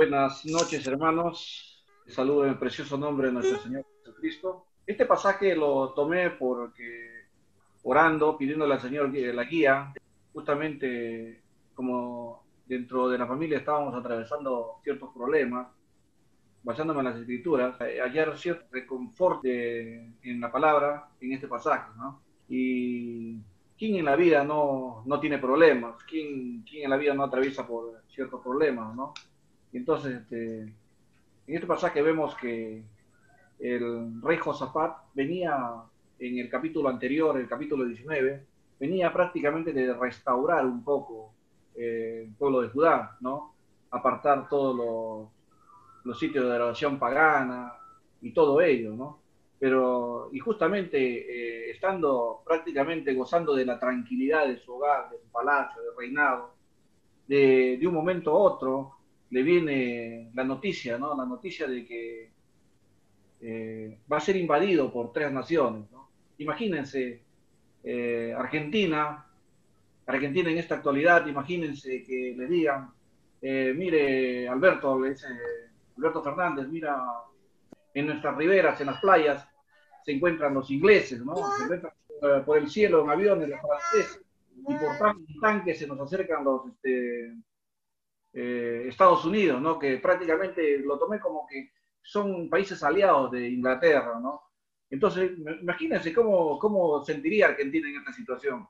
Buenas noches, hermanos. Saludo en el precioso nombre de nuestro Señor Jesucristo. Este pasaje lo tomé porque orando, pidiéndole al Señor la guía, justamente como dentro de la familia estábamos atravesando ciertos problemas, basándome en las escrituras, hallar cierto reconforto en la palabra en este pasaje, ¿no? Y ¿quién en la vida no, no tiene problemas? ¿Quién, ¿Quién, en la vida no atraviesa por ciertos problemas, no? Y entonces, este, en este pasaje vemos que el rey Josafat venía en el capítulo anterior, el capítulo 19, venía prácticamente de restaurar un poco eh, el pueblo de Judá, ¿no? Apartar todos los, los sitios de adoración pagana y todo ello, ¿no? Pero, y justamente eh, estando prácticamente gozando de la tranquilidad de su hogar, de su palacio, de reinado, de, de un momento a otro le viene la noticia, ¿no? La noticia de que eh, va a ser invadido por tres naciones. ¿no? Imagínense, eh, Argentina, Argentina en esta actualidad, imagínense que le digan, eh, mire, Alberto, Alberto Fernández, mira, en nuestras riberas, en las playas, se encuentran los ingleses, ¿no? Se encuentran por el cielo en aviones los franceses, y por tanques se nos acercan los este, Estados Unidos, ¿no? Que prácticamente lo tomé como que son países aliados de Inglaterra, ¿no? Entonces, imagínense cómo, cómo sentiría Argentina en esta situación.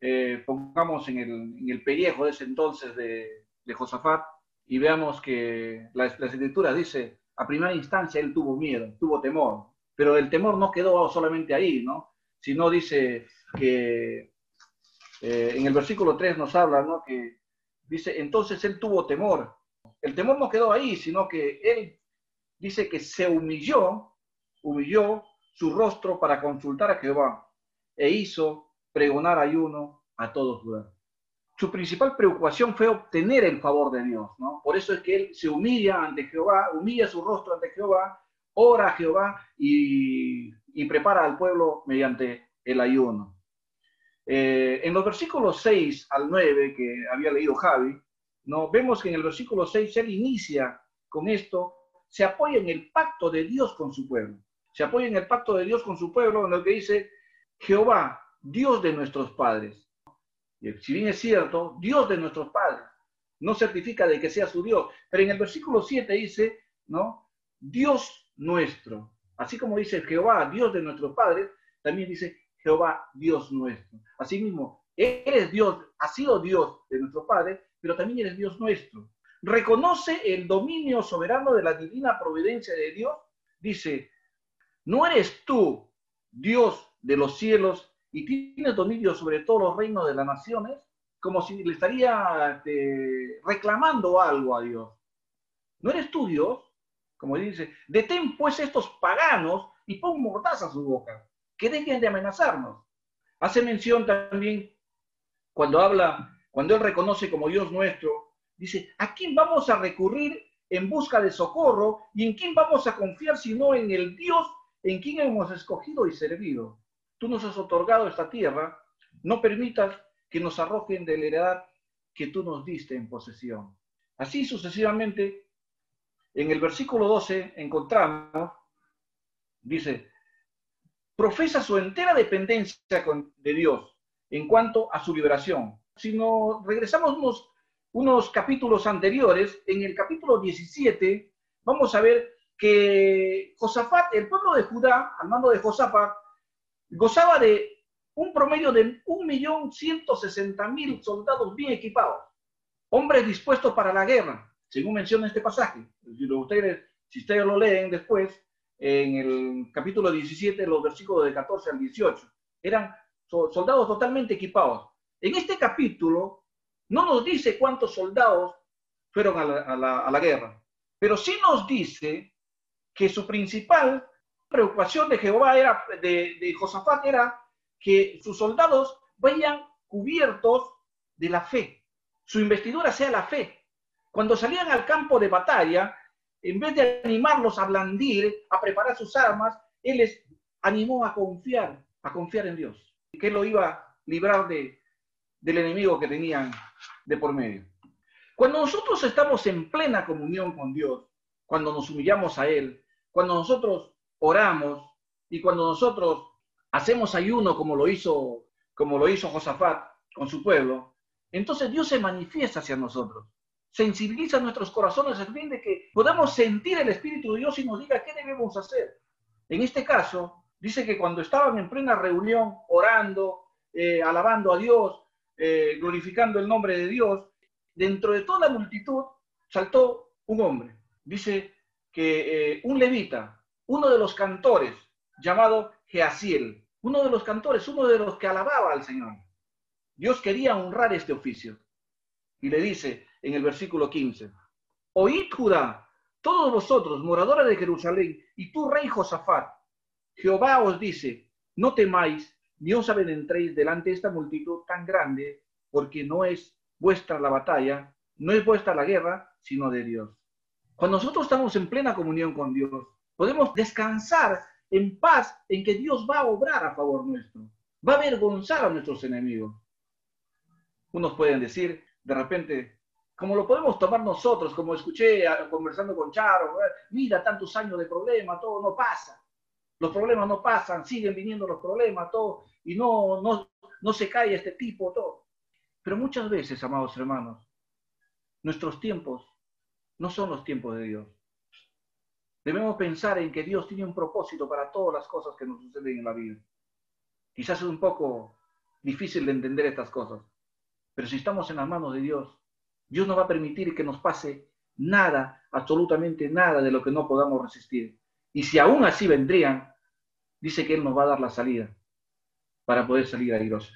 Eh, pongamos en el, en el, pellejo de ese entonces de, de Josafat y veamos que la, la, escritura dice, a primera instancia él tuvo miedo, tuvo temor, pero el temor no quedó solamente ahí, ¿no? Sino dice que eh, en el versículo 3 nos habla, ¿no? Que dice, entonces él tuvo temor. El temor no quedó ahí, sino que él dice que se humilló, humilló su rostro para consultar a Jehová e hizo pregonar ayuno a Judá. Su principal preocupación fue obtener el favor de Dios, ¿no? Por eso es que él se humilla ante Jehová, humilla su rostro ante Jehová, ora a Jehová y, y prepara al pueblo mediante el ayuno. Eh, en los versículos 6 al 9 que había leído Javi, ¿no? vemos que en el versículo 6 él inicia con esto se apoya en el pacto de Dios con su pueblo. Se apoya en el pacto de Dios con su pueblo, en lo que dice Jehová, Dios de nuestros padres. Y si bien es cierto, Dios de nuestros padres no certifica de que sea su Dios, pero en el versículo 7 dice, ¿no? Dios nuestro. Así como dice Jehová, Dios de nuestros padres, también dice Jehová, Dios nuestro. Asimismo, eres Dios, ha sido Dios de nuestros padres, pero también eres Dios nuestro reconoce el dominio soberano de la divina providencia de Dios, dice, ¿no eres tú Dios de los cielos y tienes dominio sobre todos los reinos de las naciones? Como si le estaría este, reclamando algo a Dios. ¿No eres tú Dios? Como dice, detén pues estos paganos y pon mordaza a su boca, que dejen de amenazarnos. Hace mención también cuando habla, cuando él reconoce como Dios nuestro, Dice, ¿a quién vamos a recurrir en busca de socorro y en quién vamos a confiar sino en el Dios en quien hemos escogido y servido? Tú nos has otorgado esta tierra, no permitas que nos arrojen de la heredad que tú nos diste en posesión. Así sucesivamente, en el versículo 12 encontramos, dice, profesa su entera dependencia de Dios en cuanto a su liberación. Si nos regresamos unos unos capítulos anteriores, en el capítulo 17, vamos a ver que Josafat, el pueblo de Judá, al mando de Josafat, gozaba de un promedio de 1.160.000 soldados bien equipados, hombres dispuestos para la guerra, según menciona este pasaje. Si ustedes, si ustedes lo leen después, en el capítulo 17, los versículos de 14 al 18, eran soldados totalmente equipados. En este capítulo no nos dice cuántos soldados fueron a la, guerra, pero sí nos dice que su principal preocupación de Jehová era, de, Josafat era que sus soldados vayan cubiertos de la fe, su investidura sea la fe. Cuando salían al campo de batalla, en vez de animarlos a blandir, a preparar sus armas, él les animó a confiar, a confiar en Dios, que él lo iba a librar de, del enemigo que tenían de por medio. Cuando nosotros estamos en plena comunión con Dios, cuando nos humillamos a Él, cuando nosotros oramos y cuando nosotros hacemos ayuno como lo hizo, como lo hizo Josafat con su pueblo, entonces Dios se manifiesta hacia nosotros, sensibiliza nuestros corazones al fin de que podamos sentir el Espíritu de Dios y nos diga qué debemos hacer. En este caso, dice que cuando estaban en plena reunión, orando, eh, alabando a Dios, eh, glorificando el nombre de Dios, dentro de toda la multitud saltó un hombre. Dice que eh, un levita, uno de los cantores, llamado Geasiel, uno de los cantores, uno de los que alababa al Señor. Dios quería honrar este oficio. Y le dice en el versículo 15, Oíd Judá, todos vosotros, moradores de Jerusalén, y tú, rey Josafat, Jehová os dice, no temáis, ni os avenentréis delante de esta multitud tan grande, porque no es vuestra la batalla, no es vuestra la guerra, sino de Dios. Cuando nosotros estamos en plena comunión con Dios, podemos descansar en paz en que Dios va a obrar a favor nuestro, va a avergonzar a nuestros enemigos. Unos pueden decir, de repente, como lo podemos tomar nosotros, como escuché conversando con Charo, mira tantos años de problema, todo no pasa. Los problemas no pasan, siguen viniendo los problemas, todo, y no, no, no se cae este tipo, todo. Pero muchas veces, amados hermanos, nuestros tiempos no son los tiempos de Dios. Debemos pensar en que Dios tiene un propósito para todas las cosas que nos suceden en la vida. Quizás es un poco difícil de entender estas cosas, pero si estamos en las manos de Dios, Dios no va a permitir que nos pase nada, absolutamente nada de lo que no podamos resistir. Y si aún así vendrían, dice que Él nos va a dar la salida para poder salir airosos.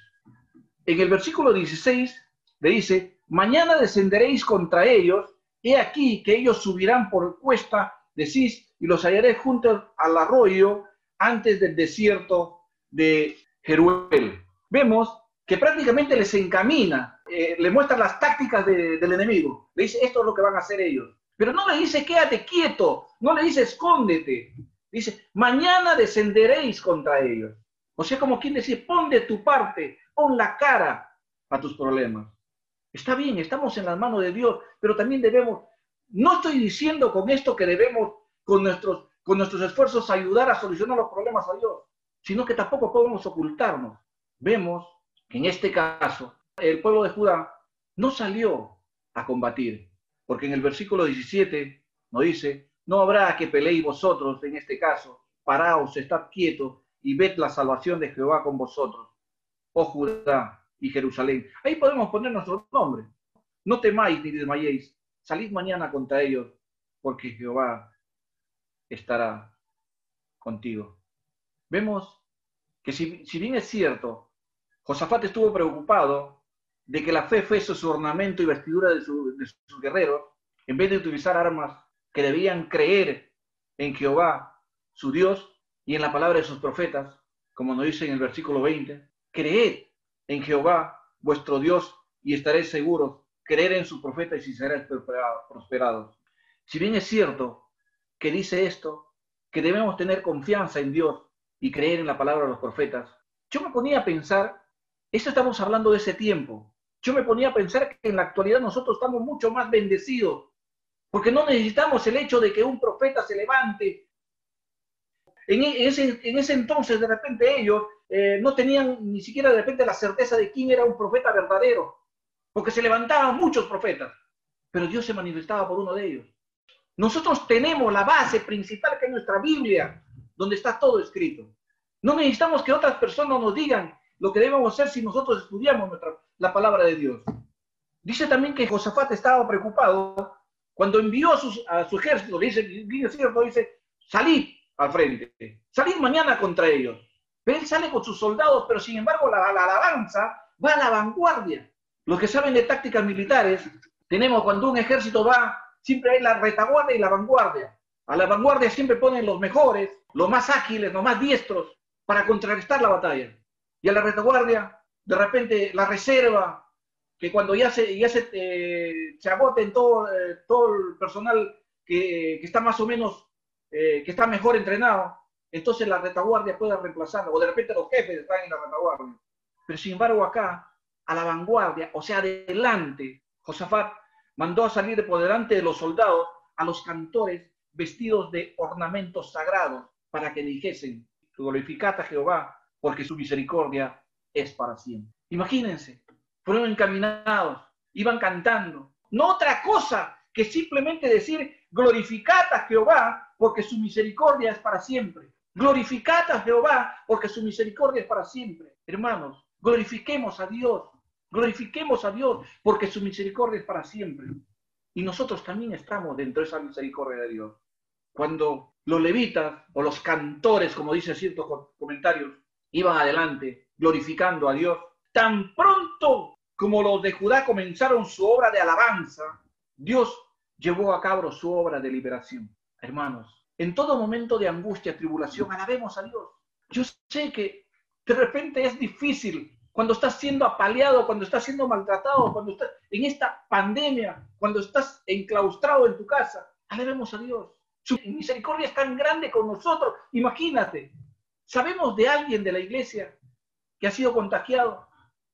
En el versículo 16 le dice, mañana descenderéis contra ellos, he aquí que ellos subirán por cuesta de Cis y los hallaré juntos al arroyo antes del desierto de Jeruel. Vemos que prácticamente les encamina, eh, le muestra las tácticas del enemigo. Le dice, esto es lo que van a hacer ellos. Pero no le dice, quédate quieto, no le dice, escóndete. Dice, mañana descenderéis contra ellos. O sea, como quien dice, pon de tu parte, pon la cara a tus problemas. Está bien, estamos en las manos de Dios, pero también debemos, no estoy diciendo con esto que debemos con nuestros, con nuestros esfuerzos ayudar a solucionar los problemas a Dios, sino que tampoco podemos ocultarnos. Vemos en este caso el pueblo de Judá no salió a combatir, porque en el versículo 17 nos dice, no habrá que peleéis vosotros en este caso, paraos, estad quietos y ved la salvación de Jehová con vosotros oh Judá y Jerusalén. Ahí podemos poner nuestro nombre. No temáis ni desmayéis. Salid mañana contra ellos, porque Jehová estará contigo. Vemos que si, bien es cierto, Josafat estuvo preocupado de que la fe fuese su ornamento y vestidura de, sus guerreros, en vez de utilizar armas que debían creer en Jehová, su Dios, y en la palabra de sus profetas, como nos dice en el versículo 20, creed en Jehová, vuestro Dios, y estaréis seguros, creer en su profeta y seréis prosperados. Si bien es cierto que dice esto, que debemos tener confianza en Dios y creer en la palabra de los profetas, yo me ponía a pensar, esto estamos hablando de ese tiempo, yo me ponía a pensar que en la actualidad nosotros estamos mucho más bendecidos, porque no necesitamos el hecho de que un profeta se levante. En ese, en ese entonces, de repente ellos eh, no tenían ni siquiera de repente la certeza de quién era un profeta verdadero, porque se levantaban muchos profetas, pero Dios se manifestaba por uno de ellos. Nosotros tenemos la base principal que es nuestra Biblia, donde está todo escrito. No necesitamos que otras personas nos digan lo que debemos hacer si nosotros estudiamos la palabra de Dios. Dice también que Josafat estaba preocupado cuando envió a, su ejército, dice, dice, cierto, dice, salid al frente, salid mañana contra ellos. Él sale con sus soldados, pero sin embargo la, alabanza va a la vanguardia. Los que saben de tácticas militares, tenemos cuando un ejército va, siempre hay la retaguardia y la vanguardia. A la vanguardia siempre ponen los mejores, los más ágiles, los más diestros, para contrarrestar la batalla. Y a la retaguardia, de repente, la reserva, que cuando ya se, ya se, eh, se agoten todo, eh, todo el personal que, que, está más o menos, eh, que está mejor entrenado, entonces la retaguardia puede reemplazarlo, o de repente los jefes están en la retaguardia. Pero sin embargo acá, a la vanguardia, o sea, adelante, Josafat mandó a salir de por delante de los soldados a los cantores vestidos de ornamentos sagrados para que dijesen, glorificad a Jehová, porque su misericordia es para siempre. Imagínense, fueron encaminados, iban cantando. No otra cosa que simplemente decir, glorificad a Jehová, porque su misericordia es para siempre. Glorificad a Jehová, porque su misericordia es para siempre. Hermanos, glorifiquemos a Dios, glorifiquemos a Dios, porque su misericordia es para siempre. Y nosotros también estamos dentro de esa misericordia de Dios. Cuando los levitas o los cantores, como dicen ciertos comentarios, iban adelante glorificando a Dios, tan pronto como los de Judá comenzaron su obra de alabanza, Dios llevó a cabo su obra de liberación. Hermanos, en todo momento de angustia, tribulación, alabemos a Dios. Yo sé que de repente es difícil cuando estás siendo apaleado, cuando estás siendo maltratado, cuando estás en esta pandemia, cuando estás enclaustrado en tu casa. Alabemos a Dios. Su misericordia es tan grande con nosotros. Imagínate, sabemos de alguien de la iglesia que ha sido contagiado,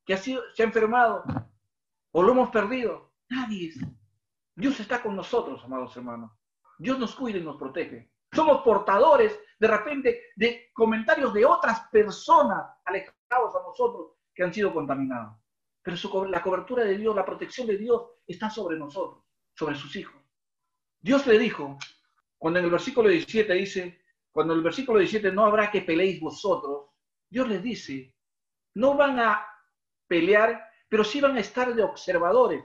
que ha sido, se ha enfermado, o lo hemos perdido. Nadie. Dios está con nosotros, amados hermanos. Dios nos cuida y nos protege. Somos portadores de repente de comentarios de otras personas alejados a nosotros que han sido contaminados. Pero la cobertura de Dios, la protección de Dios está sobre nosotros, sobre sus hijos. Dios le dijo, cuando en el versículo 17 dice, cuando el versículo 17 no habrá que peleéis vosotros, Dios les dice, no van a pelear, pero sí van a estar de observadores,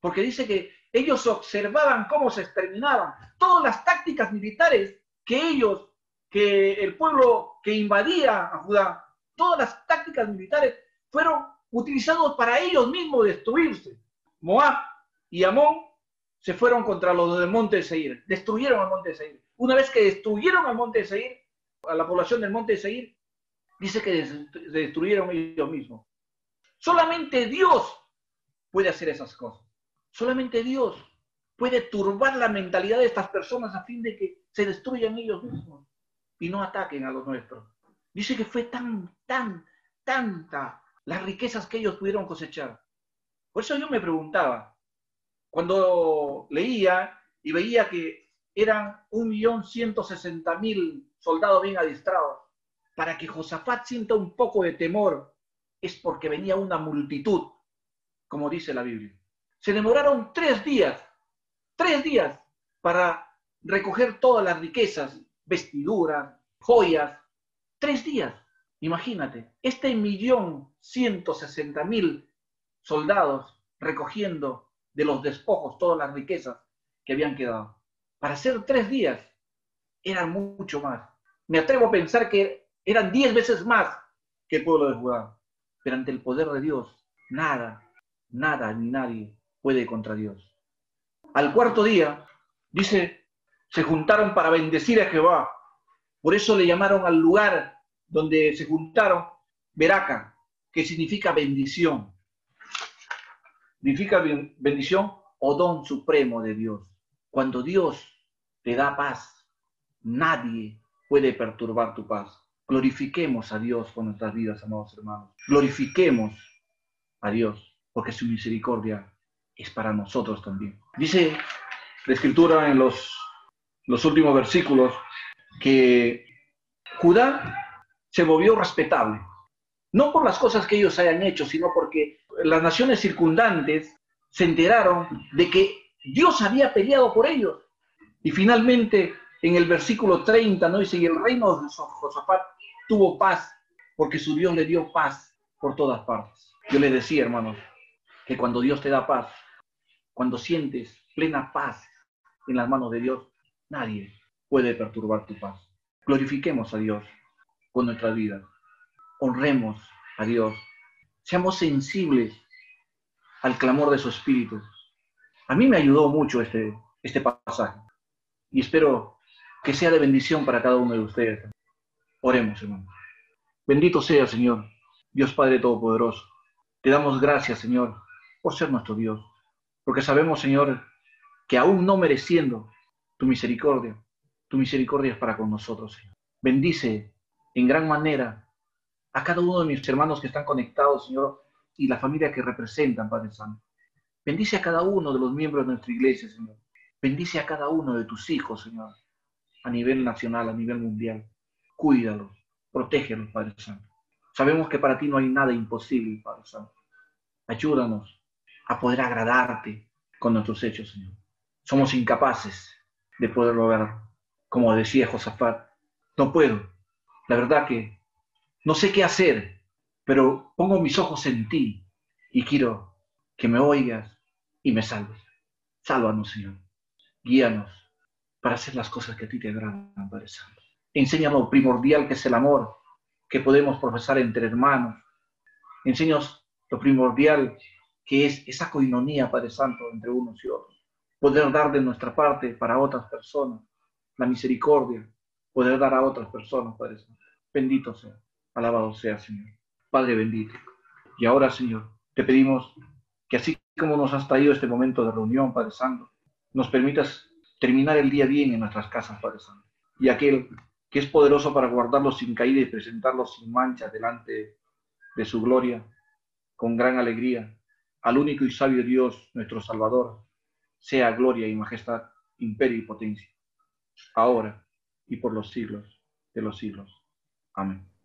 porque dice que ellos observaban cómo se exterminaban, todas las tácticas militares que ellos, que el pueblo que invadía a Judá, todas las tácticas militares fueron utilizados para ellos mismos destruirse. Moab y Amón se fueron contra los del monte de Seir, destruyeron el monte de Seir. Una vez que destruyeron el monte de Seir, a la población del monte de Seir, dice que se destruyeron ellos mismos. Solamente Dios puede hacer esas cosas. Solamente Dios puede turbar la mentalidad de estas personas a fin de que se destruyan ellos mismos y no ataquen a los nuestros. Dice que fue tan, tan, tanta las riquezas que ellos pudieron cosechar. Por eso yo me preguntaba, cuando leía y veía que eran un millón ciento sesenta mil soldados bien adiestrados, para que Josafat sienta un poco de temor, es porque venía una multitud, como dice la Biblia. Se demoraron tres días, tres días para recoger todas las riquezas, vestiduras, joyas, tres días. Imagínate, este millón ciento sesenta mil soldados recogiendo de los despojos todas las riquezas que habían quedado. Para hacer tres días eran mucho más. Me atrevo a pensar que eran diez veces más que el pueblo de Judá. Pero ante el poder de Dios, nada, nada ni nadie puede contra Dios. Al cuarto día, dice, se juntaron para bendecir a Jehová. Por eso le llamaron al lugar donde se juntaron Veraca, que significa bendición. Significa bendición o don supremo de Dios. Cuando Dios te da paz, nadie puede perturbar tu paz. Glorifiquemos a Dios con nuestras vidas, amados hermanos. Glorifiquemos a Dios, porque su misericordia es para nosotros también. Dice la escritura en los, últimos versículos que Judá se volvió respetable. No por las cosas que ellos hayan hecho, sino porque las naciones circundantes se enteraron de que Dios había peleado por ellos. Y finalmente, en el versículo 30, ¿no? dice, el reino de Josafat tuvo paz, porque su Dios le dio paz por todas partes. Yo les decía, hermanos, que cuando Dios te da paz, cuando sientes plena paz en las manos de Dios, nadie puede perturbar tu paz. Glorifiquemos a Dios con nuestra vida. Honremos a Dios. Seamos sensibles al clamor de su espíritu. A mí me ayudó mucho este, este pasaje y espero que sea de bendición para cada uno de ustedes. Oremos, hermano. Bendito sea, Señor, Dios Padre Todopoderoso. Te damos gracias, Señor, por ser nuestro Dios, porque sabemos, Señor, que aún no mereciendo tu misericordia, tu misericordia es para con nosotros, Señor. Bendice en gran manera a cada uno de mis hermanos que están conectados, Señor, y la familia que representan, Padre Santo. Bendice a cada uno de los miembros de nuestra iglesia, Señor. Bendice a cada uno de tus hijos, Señor, a nivel nacional, a nivel mundial. Cuídalos, protégelos, Padre Santo. Sabemos que para ti no hay nada imposible, Padre Santo. Ayúdanos a poder agradarte con nuestros hechos, Señor. Somos incapaces de poder lograr, como decía Josafat, no puedo. La verdad que no sé qué hacer, pero pongo mis ojos en ti y quiero que me oigas y me salves. Sálvanos, Señor. Guíanos para hacer las cosas que a ti te agradan, Padre Santo. Enséñanos lo primordial que es el amor que podemos profesar entre hermanos. Enséñanos lo primordial que es esa coinonía, Padre Santo, entre unos y otros. Poder dar de nuestra parte para otras personas la misericordia, poder dar a otras personas, Padre Santo. Bendito sea, alabado sea, Señor. Padre bendito. Y ahora, Señor, te pedimos que así como nos has traído este momento de reunión, Padre Santo, nos permitas terminar el día bien en nuestras casas, Padre Santo. Y aquel que es poderoso para guardarlos sin caída y presentarlos sin mancha delante de su gloria, con gran alegría, al único y sabio Dios, nuestro Salvador, sea gloria y majestad, imperio y potencia, ahora y por los siglos de los siglos. Amén.